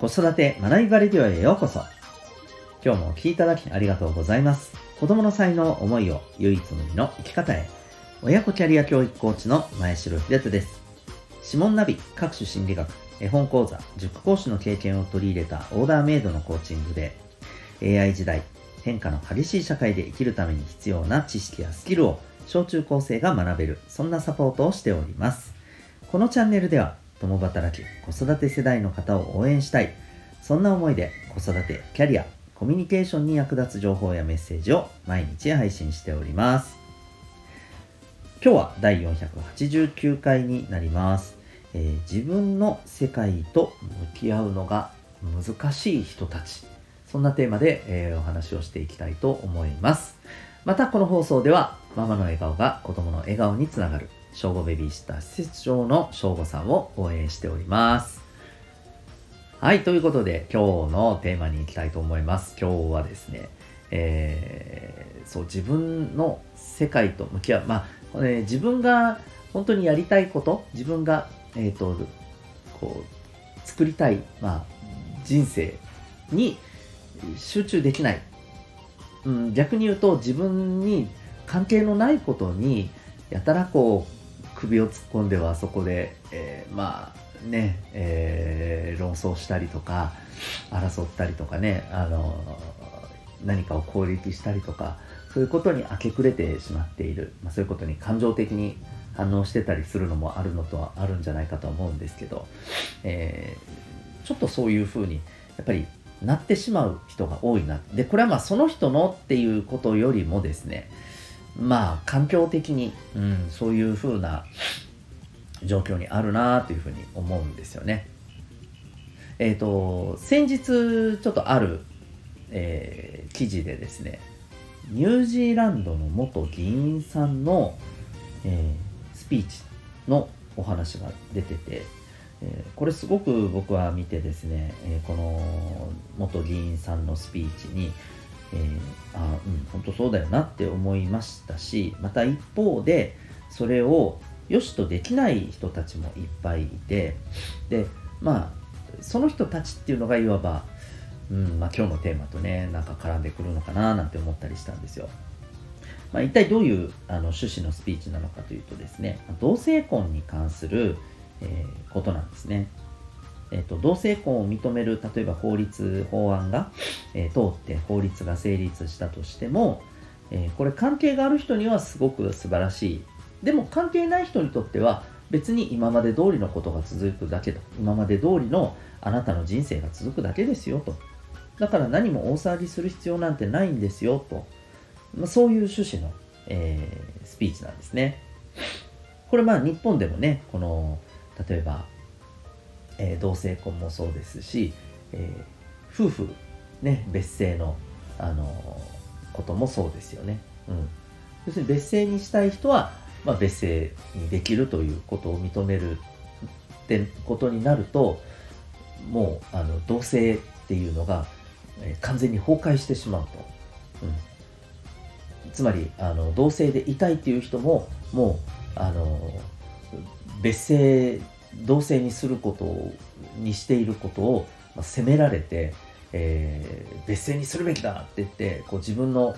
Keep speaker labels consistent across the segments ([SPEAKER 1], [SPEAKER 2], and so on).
[SPEAKER 1] 子育て学びバレディオへようこそ。今日もお聴きいただきありがとうございます。子供の才能、思いを唯一無二の生き方へ。親子キャリア教育コーチの前城秀人です。指紋ナビ、各種心理学、絵本講座、塾講師の経験を取り入れたオーダーメイドのコーチングで、AI 時代、変化の激しい社会で生きるために必要な知識やスキルを小中高生が学べる、そんなサポートをしております。このチャンネルでは、共働き、子育て世代の方を応援したい、そんな思いで子育て、キャリア、コミュニケーションに役立つ情報やメッセージを毎日配信しております。今日は第489回になります。えー、自分の世界と向き合うのが難しい人たち。そんなテーマで、えー、お話をしていきたいと思います。またこの放送ではママの笑顔が子供の笑顔につながる正午ベビーシッター施設長の正午さんを応援しております。はい、ということで今日のテーマに行きたいと思います。今日はですね、えー、そう自分の世界と向き合う、まあ、えー、自分が本当にやりたいこと、自分が、えっ、ー、と、こう、作りたい、まあ、人生に集中できない。うん、逆に言うと自分に関係のないことにやたらこう首を突っ込んではそこで、えー、まあね、えー、論争したりとか争ったりとかねあの何かを攻撃したりとかそういうことに明け暮れてしまっている、まあ、そういうことに感情的に反応してたりするのもあるのとはあるんじゃないかと思うんですけど、えー、ちょっとそういうふうにやっぱりなってしまう人が多いな。でこれはまあその人のっていうことよりもですねまあ環境的に、うん、そういう風な状況にあるなというふうに思うんですよね。えっ、ー、と先日ちょっとある、えー、記事でですねニュージーランドの元議員さんの、えー、スピーチのお話が出てて、えー、これすごく僕は見てですね、えー、この元議員さんのスピーチにえー、あうん、本当そうだよなって思いましたしまた一方でそれをよしとできない人たちもいっぱいいてでまあその人たちっていうのがいわば、うんまあ、今日のテーマとねなんか絡んでくるのかななんて思ったりしたんですよ。まあ、一体どういうあの趣旨のスピーチなのかというとですね同性婚に関する、えー、ことなんですね。えーと、同性婚を認める例えば法律法案が、えー、通って法律が成立したとしても、えー、これ関係がある人にはすごく素晴らしい。でも関係ない人にとっては別に今まで通りのことが続くだけと。今まで通りのあなたの人生が続くだけですよと。だから何も大騒ぎする必要なんてないんですよと、まあ、そういう趣旨の、えー、スピーチなんですね。これまあ日本でもねこの例えばえー、同性婚もそうですし、えー、夫婦、ね、別姓の、あのー、こともそうですよね。うん、要するに別姓にしたい人は、まあ、別姓にできるということを認めるってことになるともうあの同性っていうのが、えー、完全に崩壊してしまうと。うんつまりあの同性でいたいっていう人ももうあの別姓同性にすることにしていることを、責められて、えー、別姓にするべきだって言ってこう自分の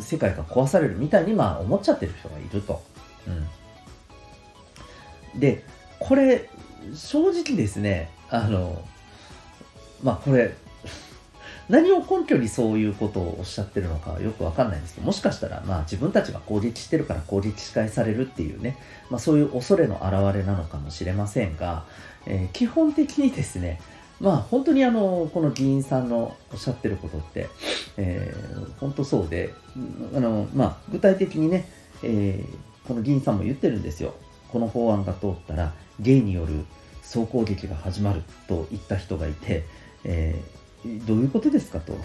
[SPEAKER 1] 世界が壊されるみたいにまあ思っちゃってる人がいると。うん、でこれ正直ですねあのまあこれ何を根拠にそういうことをおっしゃってるのかよくわかんないんですけど、もしかしたら、まあ自分たちが攻撃してるから攻撃し返されるっていうね、まあそういう恐れの表れなのかもしれませんが、えー、基本的にですね、まあ本当にあの、この議員さんのおっしゃってることって、えー、本当そうで、あの、まあ具体的にね、えー、この議員さんも言ってるんですよ。この法案が通ったら、ゲイによる総攻撃が始まると言った人がいて、えーどういうことですかと。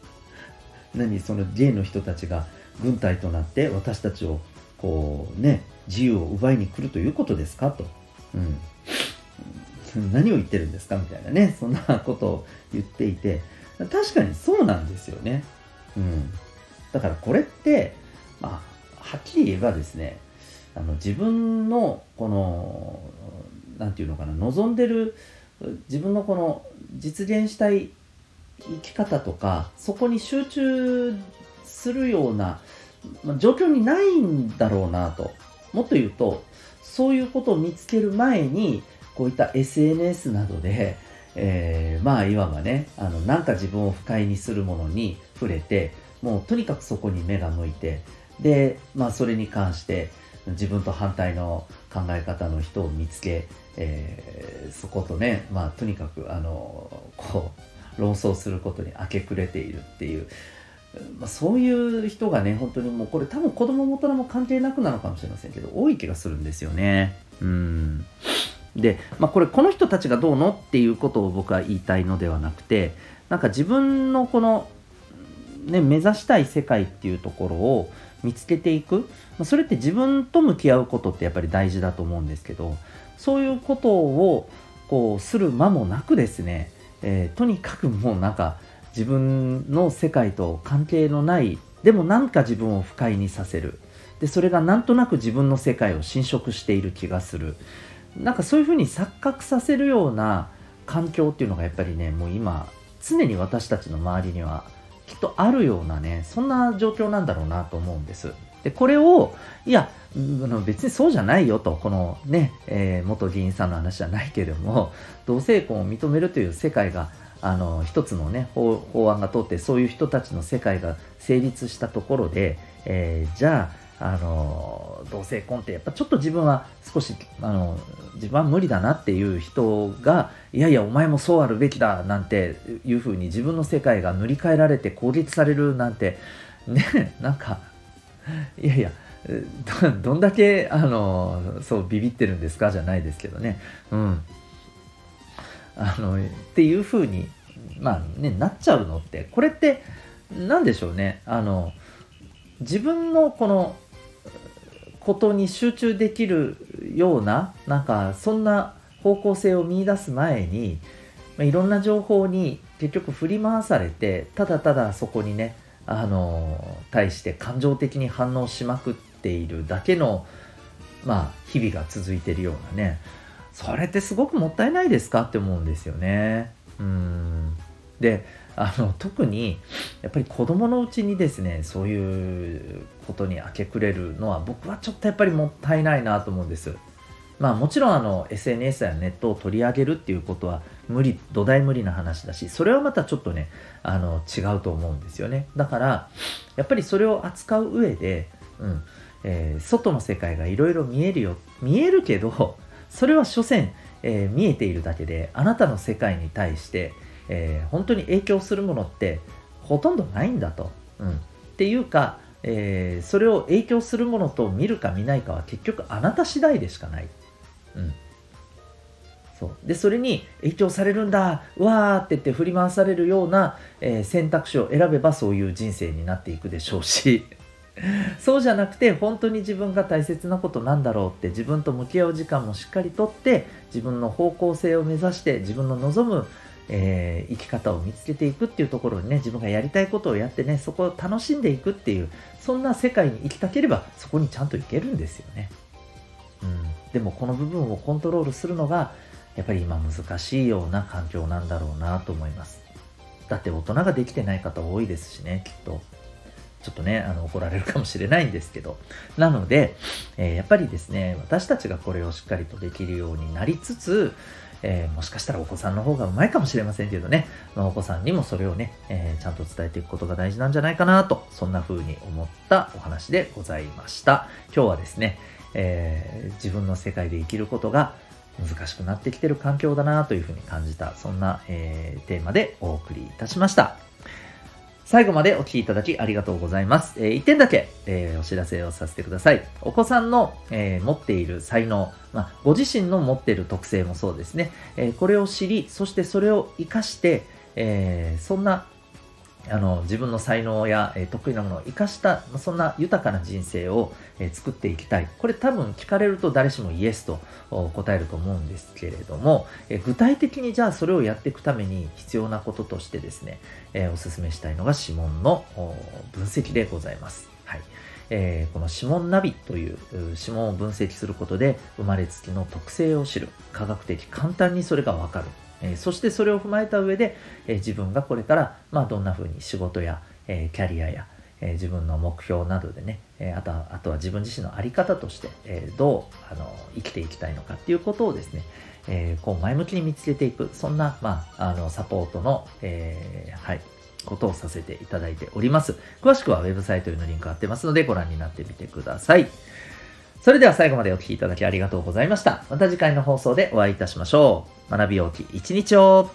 [SPEAKER 1] 何その J の人たちが軍隊となって私たちをこうね自由を奪いに来るということですかと、うん、何を言ってるんですかみたいなねそんなことを言っていて。確かにそうなんですよね、うん、だからこれってまあはっきり言えばですねあの自分のこの何て言うのかな望んでる自分のこの実現したい生き方とかそこに集中するような、まあ、状況にないんだろうなと。もっと言うとそういうことを見つける前にこういった SNS などで、えー、まあいわばねあのなんか自分を不快にするものに触れてもうとにかくそこに目が向いてで、まあ、それに関して自分と反対の考え方の人を見つけ、えー、そことね、まあ、とにかくあのこう論争することに明け暮れているっていう、まあ、そういう人がね本当にもうこれ多分子供も大人も関係なくなのかもしれませんけど多い気がするんですよね。うんで、まあ、これこの人たちがどうのっていうことを僕は言いたいのではなくてなんか自分のこの、ね、目指したい世界っていうところを見つけていく。まそれって自分と向き合うことってやっぱり大事だと思うんですけどそういうことをこうする間もなくですね、えー、とにかくもうなんか自分の世界と関係のないでもなんか自分を不快にさせる。でそれがなんとなく自分の世界を侵食している気がする。なんかそういうふうに錯覚させるような環境っていうのがやっぱりねもう今常に私たちの周りにはきっとあるようなねそんな状況なんだろうなと思うんです。でこれをいや別にそうじゃないよとこのね、えー、元議員さんの話じゃないけれども同性婚を認めるという世界があの一つのね法法案が通ってそういう人たちの世界が成立したところで、えー、じゃああの同性婚ってやっぱちょっと自分は少しあの自分は無理だなっていう人がいやいやお前もそうあるべきだなんていうふうに自分の世界が塗り替えられて攻撃されるなんてねなんかいやいやどんだけあのそうビビってるんですか？じゃないですけどね。うん。あのっていうふうにまあねなっちゃうのってこれって何でしょうね。あの自分のこのことに集中できるようななんかそんな方向性を見いだす前に、まあ、いろんな情報に結局振り回されてただただそこにねあの対して感情的に反応しまくっているだけのまあ日々が続いてるようなね。それってすごくもったいないですか？って思うんですよね。うん。であの特にやっぱり子供のうちにですねそういうことに明け暮れるのは僕はちょっとやっぱりもったいないなと思うんです。まあもちろんあの SNS やネットを取り上げるっていうことは無理、土台無理な話だし、それはまたちょっとね、あの違うと思うんですよね。だから、やっぱりそれを扱う上で、うん、えー、外の世界がいろいろ見えるよ、見えるけど、それは所詮、えー、見えているだけで、あなたの世界に対して、えー、本当に影響するものってほとんどないんだと。うん、っていうか、えー、それを影響するものと見るか見ないかは結局あなた次第でしかない。うん、そうでそれに影響されるんだわーって言って振り回されるような、えー、選択肢を選べばそういう人生になっていくでしょうし そうじゃなくて本当に自分が大切なことなんだろうって自分と向き合う時間もしっかりとって自分の方向性を目指して自分の望むえー、生き方を見つけていくっていうところにね自分がやりたいことをやってねそこを楽しんでいくっていうそんな世界に行きたければそこにちゃんと行けるんですよね、うん、でもこの部分をコントロールするのがやっぱり今難しいような環境なんだろうなと思います。だって大人ができてない方多いですしねきっと。ちょっとね、あの怒られるかもしれないんですけど。なので、えー、やっぱりですね、私たちがこれをしっかりとできるようになりつつ、えー、もしかしたらお子さんの方がうまいかもしれませんけどね、まあ、お子さんにもそれをね、えー、ちゃんと伝えていくことが大事なんじゃないかなと、そんな風に思ったお話でございました。今日はですね、えー、自分の世界で生きることが難しくなってきてる環境だなというふうに感じた、そんな、えテーマでお送りいたしました。最後までお聴きいただきありがとうございます。えー、1点だけ、えー、お知らせをさせてください。お子さんの、えー、持っている才能、まあ、ご自身の持っている特性もそうですね。えこれを知り、そしてそれを活かして、えそんなあの自分の才能や、え得意なものを生かしたそんな豊かな人生を、え作っていきたいこれ多分聞かれると誰しもイエスと答えると思うんですけれども、え具体的にじゃあそれをやっていくために必要なこととしてですね、えお勧めしたいのが指紋の分析でございます。はいえー、この指紋ナビという指紋を分析することで生まれつきの特性を知る。科学的簡単にそれがわかる。えー、そしてそれを踏まえた上で、えー、自分がこれから、まあ、どんな風に仕事や、えキャリアや、え自分の目標などでね、えあとはあとは自分自身の在り方として、えどうあの生きていきたいのかっていうことをですね、えこう前向きに見つけていく。そんな、まあ、あのサポートの、えはいことをさせていただいております。詳しくはウェブサイトへのリンク貼ってますのでご覧になってみてください。それでは最後までお聴きいただきありがとうございました。また次回の放送でお会いいたしましょう。学び大きい一日を